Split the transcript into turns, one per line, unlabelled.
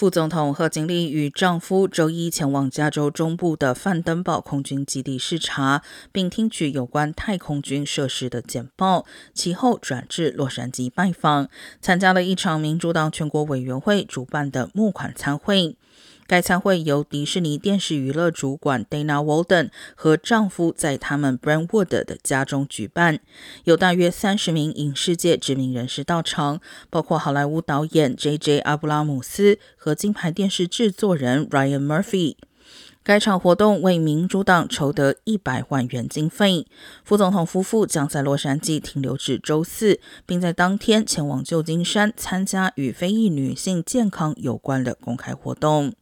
副总统贺锦丽与丈夫周一前往加州中部的范登堡空军基地视察，并听取有关太空军设施的简报。其后转至洛杉矶拜访，参加了一场民主党全国委员会主办的募款参会。该参会由迪士尼电视娱乐主管 Dana Walden 和丈夫在他们 Brentwood 的家中举办，有大约三十名影视界知名人士到场，包括好莱坞导演 J.J. 阿布拉姆斯和金牌电视制作人 Ryan Murphy。该场活动为民主党筹得一百万元经费。副总统夫妇将在洛杉矶停留至周四，并在当天前往旧金山参加与非裔女性健康有关的公开活动。